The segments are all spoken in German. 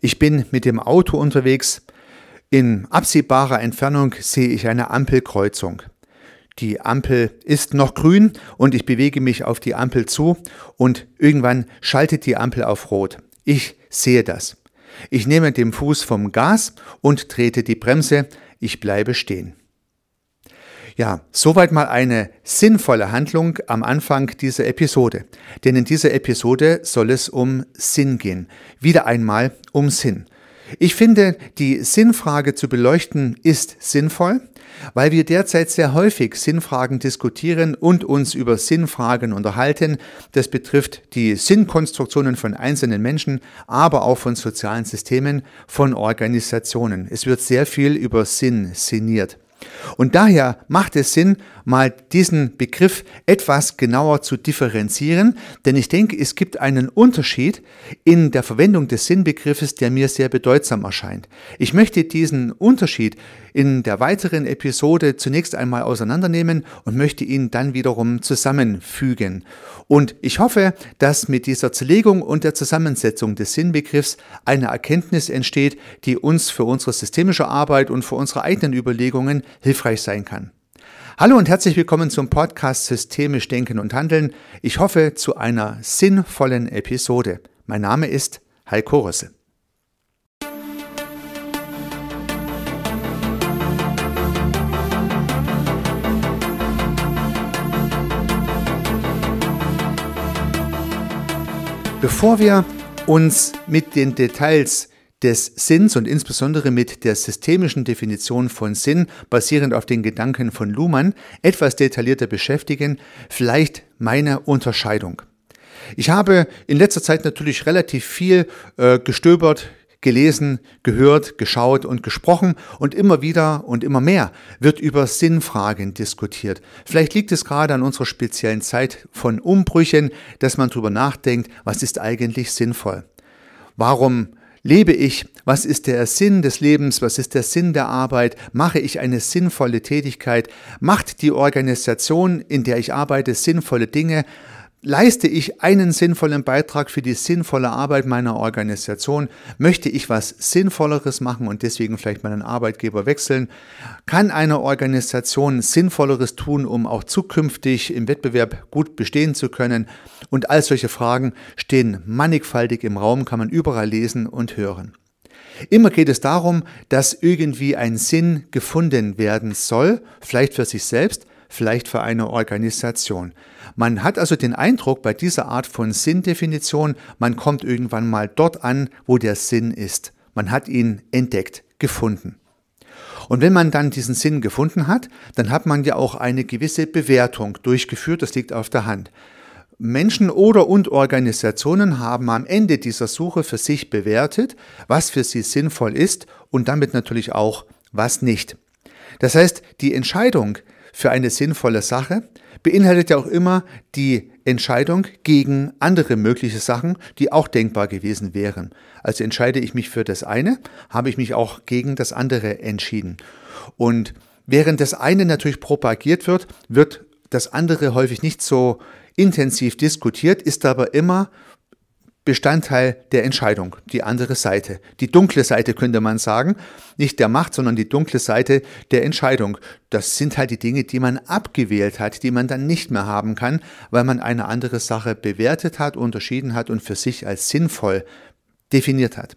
Ich bin mit dem Auto unterwegs. In absehbarer Entfernung sehe ich eine Ampelkreuzung. Die Ampel ist noch grün und ich bewege mich auf die Ampel zu und irgendwann schaltet die Ampel auf Rot. Ich sehe das. Ich nehme den Fuß vom Gas und trete die Bremse. Ich bleibe stehen. Ja, soweit mal eine sinnvolle Handlung am Anfang dieser Episode. Denn in dieser Episode soll es um Sinn gehen. Wieder einmal um Sinn. Ich finde, die Sinnfrage zu beleuchten ist sinnvoll, weil wir derzeit sehr häufig Sinnfragen diskutieren und uns über Sinnfragen unterhalten. Das betrifft die Sinnkonstruktionen von einzelnen Menschen, aber auch von sozialen Systemen, von Organisationen. Es wird sehr viel über Sinn sinniert. Und daher macht es Sinn, mal diesen Begriff etwas genauer zu differenzieren, denn ich denke, es gibt einen Unterschied in der Verwendung des Sinnbegriffes, der mir sehr bedeutsam erscheint. Ich möchte diesen Unterschied in der weiteren Episode zunächst einmal auseinandernehmen und möchte ihn dann wiederum zusammenfügen. Und ich hoffe, dass mit dieser Zerlegung und der Zusammensetzung des Sinnbegriffs eine Erkenntnis entsteht, die uns für unsere systemische Arbeit und für unsere eigenen Überlegungen hilfreich sein kann. Hallo und herzlich willkommen zum Podcast Systemisch Denken und Handeln. Ich hoffe zu einer sinnvollen Episode. Mein Name ist Heiko Rösse. Bevor wir uns mit den Details des Sinns und insbesondere mit der systemischen Definition von Sinn, basierend auf den Gedanken von Luhmann, etwas detaillierter beschäftigen, vielleicht meine Unterscheidung. Ich habe in letzter Zeit natürlich relativ viel äh, gestöbert, gelesen, gehört, geschaut und gesprochen und immer wieder und immer mehr wird über Sinnfragen diskutiert. Vielleicht liegt es gerade an unserer speziellen Zeit von Umbrüchen, dass man darüber nachdenkt, was ist eigentlich sinnvoll? Warum lebe ich? Was ist der Sinn des Lebens? Was ist der Sinn der Arbeit? Mache ich eine sinnvolle Tätigkeit? Macht die Organisation, in der ich arbeite, sinnvolle Dinge? Leiste ich einen sinnvollen Beitrag für die sinnvolle Arbeit meiner Organisation? Möchte ich was Sinnvolleres machen und deswegen vielleicht meinen Arbeitgeber wechseln? Kann eine Organisation Sinnvolleres tun, um auch zukünftig im Wettbewerb gut bestehen zu können? Und all solche Fragen stehen mannigfaltig im Raum, kann man überall lesen und hören. Immer geht es darum, dass irgendwie ein Sinn gefunden werden soll, vielleicht für sich selbst, vielleicht für eine Organisation. Man hat also den Eindruck bei dieser Art von Sinndefinition, man kommt irgendwann mal dort an, wo der Sinn ist. Man hat ihn entdeckt, gefunden. Und wenn man dann diesen Sinn gefunden hat, dann hat man ja auch eine gewisse Bewertung durchgeführt, das liegt auf der Hand. Menschen oder und Organisationen haben am Ende dieser Suche für sich bewertet, was für sie sinnvoll ist und damit natürlich auch, was nicht. Das heißt, die Entscheidung für eine sinnvolle Sache beinhaltet ja auch immer die Entscheidung gegen andere mögliche Sachen, die auch denkbar gewesen wären. Also entscheide ich mich für das eine, habe ich mich auch gegen das andere entschieden. Und während das eine natürlich propagiert wird, wird das andere häufig nicht so intensiv diskutiert, ist aber immer Bestandteil der Entscheidung, die andere Seite. Die dunkle Seite könnte man sagen, nicht der Macht, sondern die dunkle Seite der Entscheidung. Das sind halt die Dinge, die man abgewählt hat, die man dann nicht mehr haben kann, weil man eine andere Sache bewertet hat, unterschieden hat und für sich als sinnvoll definiert hat.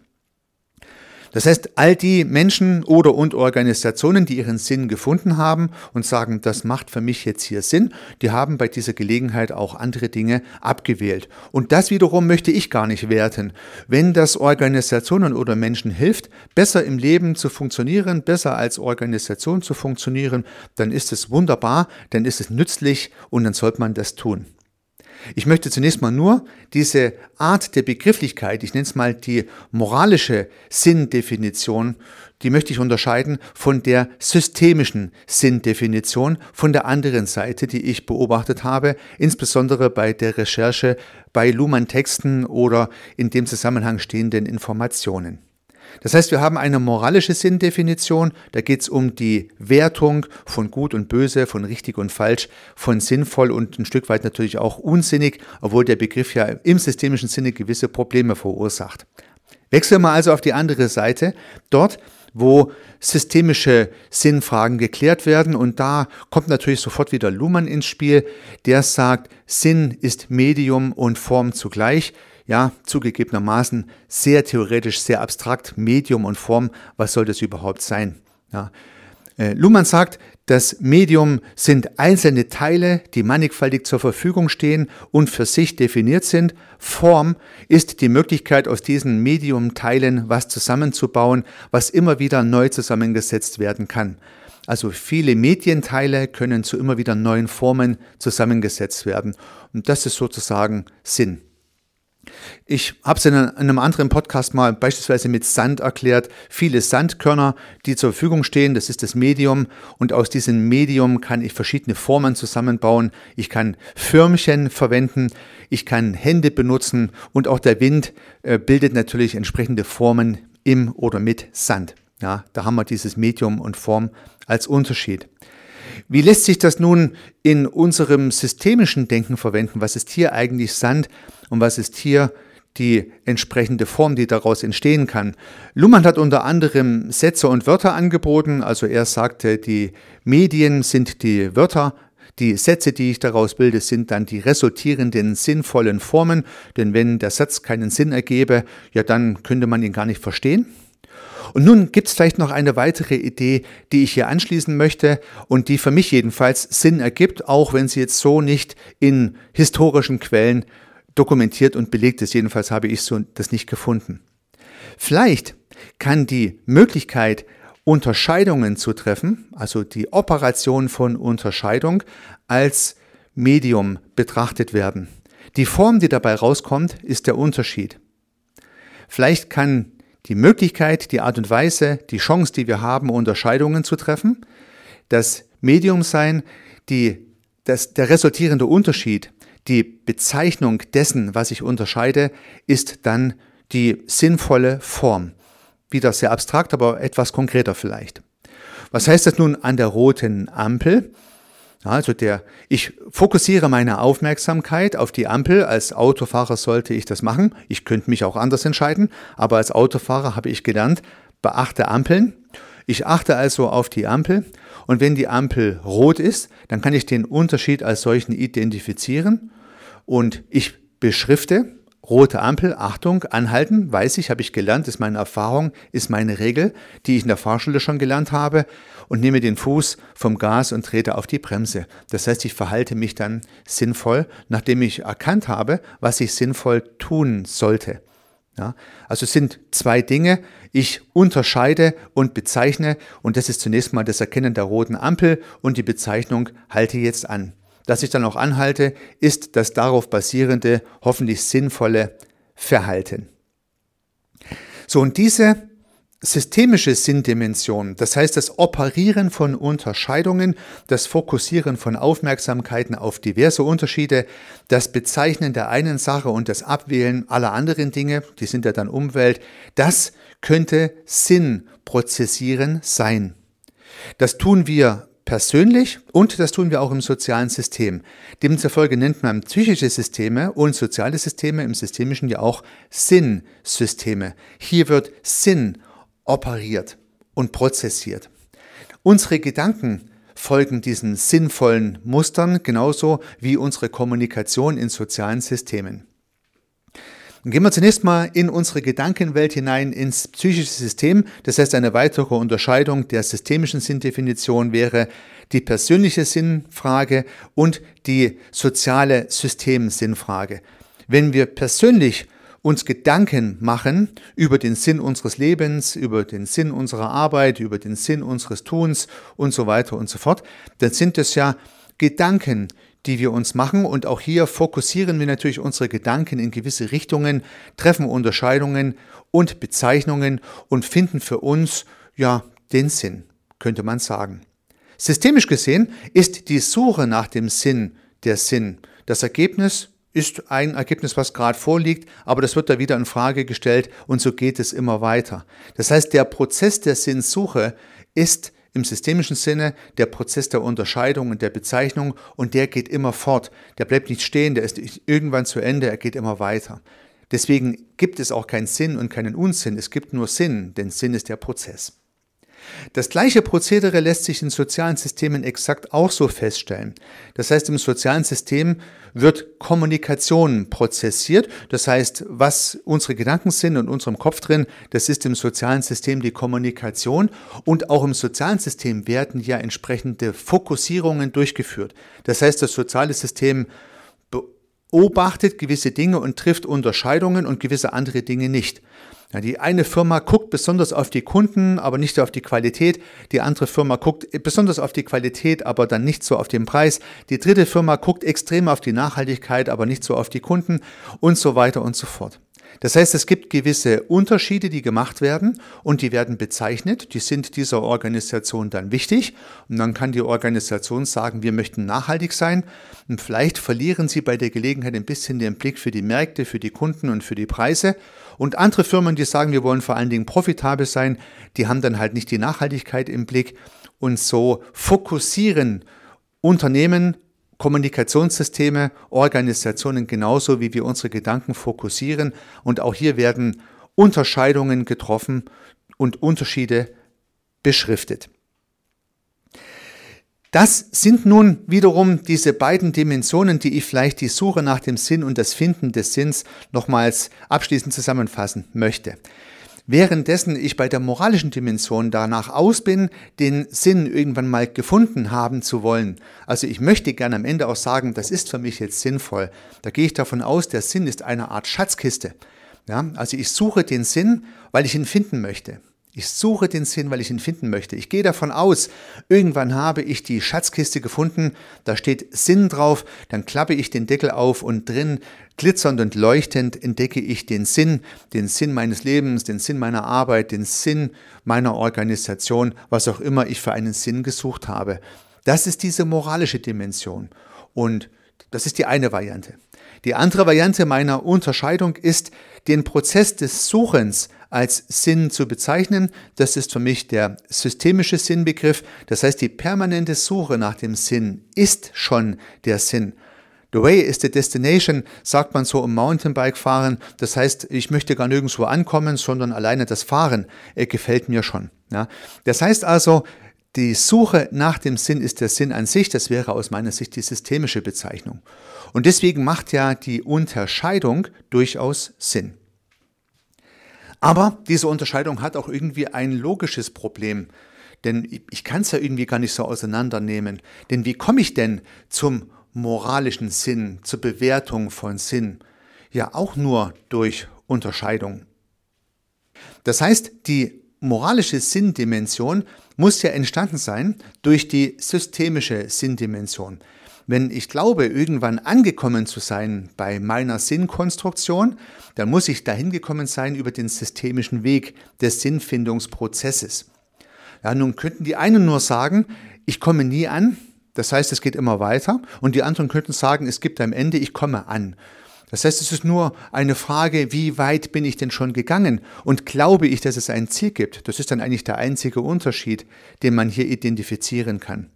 Das heißt, all die Menschen oder und Organisationen, die ihren Sinn gefunden haben und sagen, das macht für mich jetzt hier Sinn, die haben bei dieser Gelegenheit auch andere Dinge abgewählt. Und das wiederum möchte ich gar nicht werten. Wenn das Organisationen oder Menschen hilft, besser im Leben zu funktionieren, besser als Organisation zu funktionieren, dann ist es wunderbar, dann ist es nützlich und dann sollte man das tun. Ich möchte zunächst mal nur diese Art der Begrifflichkeit, ich nenne es mal die moralische Sinndefinition, die möchte ich unterscheiden von der systemischen Sinndefinition, von der anderen Seite, die ich beobachtet habe, insbesondere bei der Recherche bei Luhmann-Texten oder in dem Zusammenhang stehenden Informationen. Das heißt, wir haben eine moralische Sinndefinition, da geht es um die Wertung von gut und böse, von richtig und falsch, von sinnvoll und ein Stück weit natürlich auch unsinnig, obwohl der Begriff ja im systemischen Sinne gewisse Probleme verursacht. Wechseln wir also auf die andere Seite, dort, wo systemische Sinnfragen geklärt werden. Und da kommt natürlich sofort wieder Luhmann ins Spiel, der sagt, Sinn ist Medium und Form zugleich. Ja, zugegebenermaßen sehr theoretisch, sehr abstrakt, Medium und Form, was soll das überhaupt sein? Ja. Äh, Luhmann sagt, das Medium sind einzelne Teile, die mannigfaltig zur Verfügung stehen und für sich definiert sind. Form ist die Möglichkeit, aus diesen Mediumteilen was zusammenzubauen, was immer wieder neu zusammengesetzt werden kann. Also viele Medienteile können zu immer wieder neuen Formen zusammengesetzt werden. Und das ist sozusagen Sinn. Ich habe es in einem anderen Podcast mal beispielsweise mit Sand erklärt. Viele Sandkörner, die zur Verfügung stehen, das ist das Medium. Und aus diesem Medium kann ich verschiedene Formen zusammenbauen. Ich kann Förmchen verwenden, ich kann Hände benutzen und auch der Wind äh, bildet natürlich entsprechende Formen im oder mit Sand. Ja, da haben wir dieses Medium und Form als Unterschied. Wie lässt sich das nun in unserem systemischen Denken verwenden? Was ist hier eigentlich Sand und was ist hier die entsprechende Form, die daraus entstehen kann? Luhmann hat unter anderem Sätze und Wörter angeboten. Also er sagte, die Medien sind die Wörter, die Sätze, die ich daraus bilde, sind dann die resultierenden sinnvollen Formen, denn wenn der Satz keinen Sinn ergebe, ja, dann könnte man ihn gar nicht verstehen. Und nun gibt es vielleicht noch eine weitere Idee, die ich hier anschließen möchte und die für mich jedenfalls Sinn ergibt, auch wenn sie jetzt so nicht in historischen Quellen dokumentiert und belegt ist. Jedenfalls habe ich so das nicht gefunden. Vielleicht kann die Möglichkeit, Unterscheidungen zu treffen, also die Operation von Unterscheidung, als Medium betrachtet werden. Die Form, die dabei rauskommt, ist der Unterschied. Vielleicht kann die Möglichkeit, die Art und Weise, die Chance, die wir haben, Unterscheidungen zu treffen, das Medium sein, die, das, der resultierende Unterschied, die Bezeichnung dessen, was ich unterscheide, ist dann die sinnvolle Form. Wieder sehr abstrakt, aber etwas konkreter vielleicht. Was heißt das nun an der roten Ampel? Also der, ich fokussiere meine Aufmerksamkeit auf die Ampel. Als Autofahrer sollte ich das machen. Ich könnte mich auch anders entscheiden, aber als Autofahrer habe ich gelernt, beachte Ampeln. Ich achte also auf die Ampel und wenn die Ampel rot ist, dann kann ich den Unterschied als solchen identifizieren und ich beschrifte rote Ampel, Achtung, anhalten, weiß ich, habe ich gelernt, ist meine Erfahrung, ist meine Regel, die ich in der Fahrschule schon gelernt habe und nehme den Fuß vom Gas und trete auf die Bremse. Das heißt, ich verhalte mich dann sinnvoll, nachdem ich erkannt habe, was ich sinnvoll tun sollte. Ja, also es sind zwei Dinge. Ich unterscheide und bezeichne und das ist zunächst mal das Erkennen der roten Ampel und die Bezeichnung halte jetzt an. Dass ich dann auch anhalte, ist das darauf basierende, hoffentlich sinnvolle Verhalten. So, und diese systemische Sinndimension, das heißt das Operieren von Unterscheidungen, das Fokussieren von Aufmerksamkeiten auf diverse Unterschiede, das Bezeichnen der einen Sache und das Abwählen aller anderen Dinge, die sind ja dann Umwelt, das könnte Sinn prozessieren sein. Das tun wir persönlich und das tun wir auch im sozialen System. Demzufolge nennt man psychische Systeme und soziale Systeme im Systemischen ja auch Sinnsysteme. Hier wird Sinn operiert und prozessiert. Unsere Gedanken folgen diesen sinnvollen Mustern genauso wie unsere Kommunikation in sozialen Systemen. Gehen wir zunächst mal in unsere Gedankenwelt hinein, ins psychische System. Das heißt, eine weitere Unterscheidung der systemischen Sinndefinition wäre die persönliche Sinnfrage und die soziale Systemsinnfrage. Wenn wir persönlich uns Gedanken machen über den Sinn unseres Lebens, über den Sinn unserer Arbeit, über den Sinn unseres Tuns und so weiter und so fort, dann sind es ja Gedanken, die wir uns machen. Und auch hier fokussieren wir natürlich unsere Gedanken in gewisse Richtungen, treffen Unterscheidungen und Bezeichnungen und finden für uns ja den Sinn, könnte man sagen. Systemisch gesehen ist die Suche nach dem Sinn der Sinn. Das Ergebnis ist ein Ergebnis, was gerade vorliegt, aber das wird da wieder in Frage gestellt und so geht es immer weiter. Das heißt, der Prozess der Sinnsuche ist im systemischen Sinne der Prozess der Unterscheidung und der Bezeichnung und der geht immer fort. Der bleibt nicht stehen, der ist irgendwann zu Ende, er geht immer weiter. Deswegen gibt es auch keinen Sinn und keinen Unsinn, es gibt nur Sinn, denn Sinn ist der Prozess. Das gleiche Prozedere lässt sich in sozialen Systemen exakt auch so feststellen. Das heißt, im sozialen System wird Kommunikation prozessiert. Das heißt, was unsere Gedanken sind und unserem Kopf drin, das ist im sozialen System die Kommunikation. Und auch im sozialen System werden ja entsprechende Fokussierungen durchgeführt. Das heißt, das soziale System beobachtet gewisse Dinge und trifft Unterscheidungen und gewisse andere Dinge nicht. Ja, die eine Firma guckt besonders auf die Kunden, aber nicht auf die Qualität. Die andere Firma guckt besonders auf die Qualität, aber dann nicht so auf den Preis. Die dritte Firma guckt extrem auf die Nachhaltigkeit, aber nicht so auf die Kunden und so weiter und so fort. Das heißt, es gibt gewisse Unterschiede, die gemacht werden und die werden bezeichnet. Die sind dieser Organisation dann wichtig. Und dann kann die Organisation sagen, wir möchten nachhaltig sein. Und vielleicht verlieren sie bei der Gelegenheit ein bisschen den Blick für die Märkte, für die Kunden und für die Preise. Und andere Firmen, die sagen, wir wollen vor allen Dingen profitabel sein, die haben dann halt nicht die Nachhaltigkeit im Blick. Und so fokussieren Unternehmen Kommunikationssysteme, Organisationen genauso, wie wir unsere Gedanken fokussieren. Und auch hier werden Unterscheidungen getroffen und Unterschiede beschriftet. Das sind nun wiederum diese beiden Dimensionen, die ich vielleicht die Suche nach dem Sinn und das Finden des Sinns nochmals abschließend zusammenfassen möchte. Währenddessen ich bei der moralischen Dimension danach aus bin, den Sinn irgendwann mal gefunden haben zu wollen. Also ich möchte gerne am Ende auch sagen, das ist für mich jetzt sinnvoll. Da gehe ich davon aus, der Sinn ist eine Art Schatzkiste. Ja, also ich suche den Sinn, weil ich ihn finden möchte. Ich suche den Sinn, weil ich ihn finden möchte. Ich gehe davon aus, irgendwann habe ich die Schatzkiste gefunden, da steht Sinn drauf, dann klappe ich den Deckel auf und drin, glitzernd und leuchtend, entdecke ich den Sinn, den Sinn meines Lebens, den Sinn meiner Arbeit, den Sinn meiner Organisation, was auch immer ich für einen Sinn gesucht habe. Das ist diese moralische Dimension. Und das ist die eine Variante. Die andere Variante meiner Unterscheidung ist, den Prozess des Suchens als Sinn zu bezeichnen. Das ist für mich der systemische Sinnbegriff. Das heißt, die permanente Suche nach dem Sinn ist schon der Sinn. The way is the destination, sagt man so im Mountainbike-Fahren. Das heißt, ich möchte gar nirgendwo ankommen, sondern alleine das Fahren äh, gefällt mir schon. Ja. Das heißt also, die Suche nach dem Sinn ist der Sinn an sich. Das wäre aus meiner Sicht die systemische Bezeichnung. Und deswegen macht ja die Unterscheidung durchaus Sinn. Aber diese Unterscheidung hat auch irgendwie ein logisches Problem. Denn ich kann es ja irgendwie gar nicht so auseinandernehmen. Denn wie komme ich denn zum moralischen Sinn, zur Bewertung von Sinn? Ja, auch nur durch Unterscheidung. Das heißt, die moralische Sinndimension muss ja entstanden sein durch die systemische Sinndimension. Wenn ich glaube, irgendwann angekommen zu sein bei meiner Sinnkonstruktion, dann muss ich dahin gekommen sein über den systemischen Weg des Sinnfindungsprozesses. Ja, nun könnten die einen nur sagen, ich komme nie an, das heißt, es geht immer weiter, und die anderen könnten sagen, es gibt am Ende, ich komme an. Das heißt, es ist nur eine Frage, wie weit bin ich denn schon gegangen und glaube ich, dass es ein Ziel gibt. Das ist dann eigentlich der einzige Unterschied, den man hier identifizieren kann.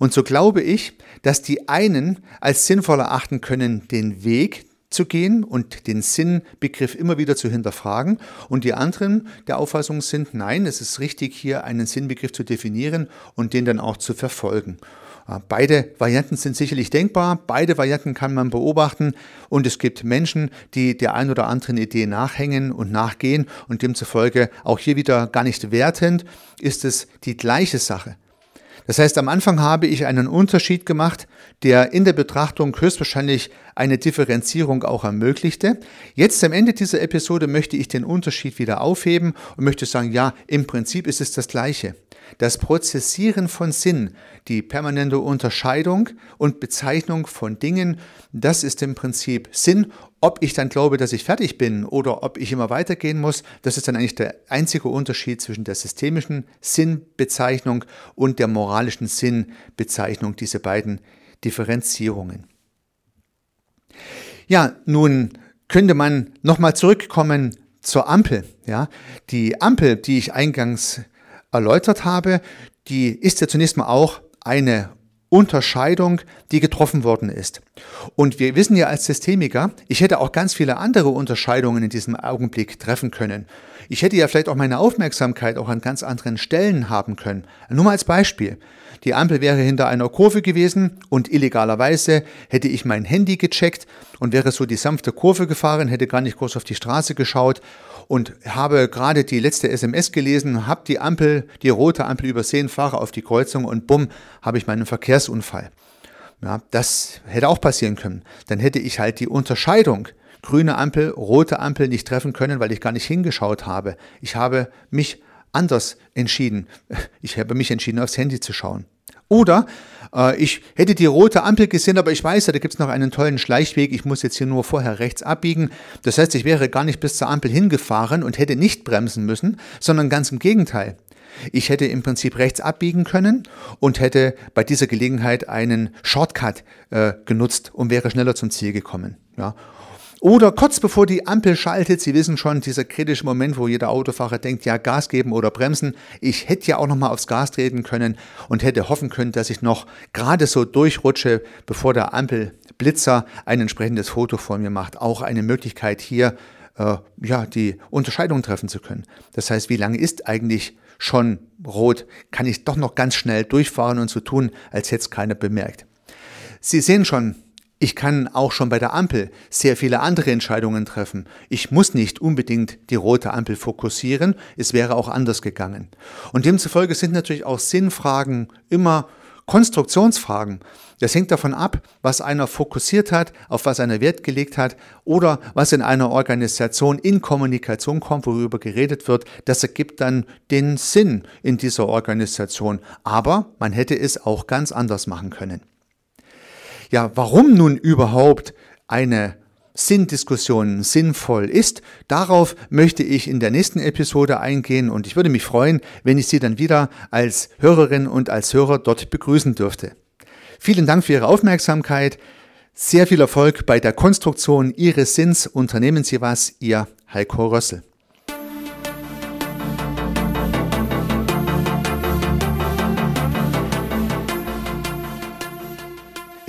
Und so glaube ich, dass die einen als sinnvoll erachten können, den Weg zu gehen und den Sinnbegriff immer wieder zu hinterfragen und die anderen der Auffassung sind, nein, es ist richtig, hier einen Sinnbegriff zu definieren und den dann auch zu verfolgen. Beide Varianten sind sicherlich denkbar, beide Varianten kann man beobachten und es gibt Menschen, die der ein oder anderen Idee nachhängen und nachgehen und demzufolge auch hier wieder gar nicht wertend ist es die gleiche Sache. Das heißt, am Anfang habe ich einen Unterschied gemacht, der in der Betrachtung höchstwahrscheinlich eine Differenzierung auch ermöglichte. Jetzt am Ende dieser Episode möchte ich den Unterschied wieder aufheben und möchte sagen, ja, im Prinzip ist es das Gleiche. Das Prozessieren von Sinn, die permanente Unterscheidung und Bezeichnung von Dingen, das ist im Prinzip Sinn. Ob ich dann glaube, dass ich fertig bin oder ob ich immer weitergehen muss, das ist dann eigentlich der einzige Unterschied zwischen der systemischen Sinnbezeichnung und der moralischen Sinnbezeichnung, diese beiden Differenzierungen. Ja, nun könnte man nochmal zurückkommen zur Ampel. Ja, die Ampel, die ich eingangs erläutert habe, die ist ja zunächst mal auch eine Unterscheidung, die getroffen worden ist. Und wir wissen ja als Systemiker, ich hätte auch ganz viele andere Unterscheidungen in diesem Augenblick treffen können. Ich hätte ja vielleicht auch meine Aufmerksamkeit auch an ganz anderen Stellen haben können. Nur mal als Beispiel. Die Ampel wäre hinter einer Kurve gewesen und illegalerweise hätte ich mein Handy gecheckt und wäre so die sanfte Kurve gefahren, hätte gar nicht groß auf die Straße geschaut und habe gerade die letzte SMS gelesen, habe die Ampel, die rote Ampel übersehen, fahre auf die Kreuzung und bumm, habe ich meinen Verkehrsunfall. Ja, das hätte auch passieren können. Dann hätte ich halt die Unterscheidung grüne Ampel, rote Ampel nicht treffen können, weil ich gar nicht hingeschaut habe. Ich habe mich anders entschieden. Ich habe mich entschieden, aufs Handy zu schauen. Oder äh, ich hätte die rote Ampel gesehen, aber ich weiß, da gibt es noch einen tollen Schleichweg. Ich muss jetzt hier nur vorher rechts abbiegen. Das heißt, ich wäre gar nicht bis zur Ampel hingefahren und hätte nicht bremsen müssen, sondern ganz im Gegenteil. Ich hätte im Prinzip rechts abbiegen können und hätte bei dieser Gelegenheit einen Shortcut äh, genutzt und wäre schneller zum Ziel gekommen. Ja. Oder kurz bevor die Ampel schaltet, Sie wissen schon, dieser kritische Moment, wo jeder Autofahrer denkt, ja, Gas geben oder bremsen. Ich hätte ja auch noch mal aufs Gas treten können und hätte hoffen können, dass ich noch gerade so durchrutsche, bevor der Ampelblitzer ein entsprechendes Foto von mir macht. Auch eine Möglichkeit hier, äh, ja, die Unterscheidung treffen zu können. Das heißt, wie lange ist eigentlich schon rot? Kann ich doch noch ganz schnell durchfahren und so tun, als hätte es keiner bemerkt. Sie sehen schon, ich kann auch schon bei der Ampel sehr viele andere Entscheidungen treffen. Ich muss nicht unbedingt die rote Ampel fokussieren, es wäre auch anders gegangen. Und demzufolge sind natürlich auch Sinnfragen immer Konstruktionsfragen. Das hängt davon ab, was einer fokussiert hat, auf was einer Wert gelegt hat oder was in einer Organisation in Kommunikation kommt, worüber geredet wird. Das ergibt dann den Sinn in dieser Organisation. Aber man hätte es auch ganz anders machen können. Ja, warum nun überhaupt eine Sinndiskussion sinnvoll ist, darauf möchte ich in der nächsten Episode eingehen und ich würde mich freuen, wenn ich Sie dann wieder als Hörerin und als Hörer dort begrüßen dürfte. Vielen Dank für Ihre Aufmerksamkeit. Sehr viel Erfolg bei der Konstruktion Ihres Sinns. Unternehmen Sie was, Ihr Heiko Rössel.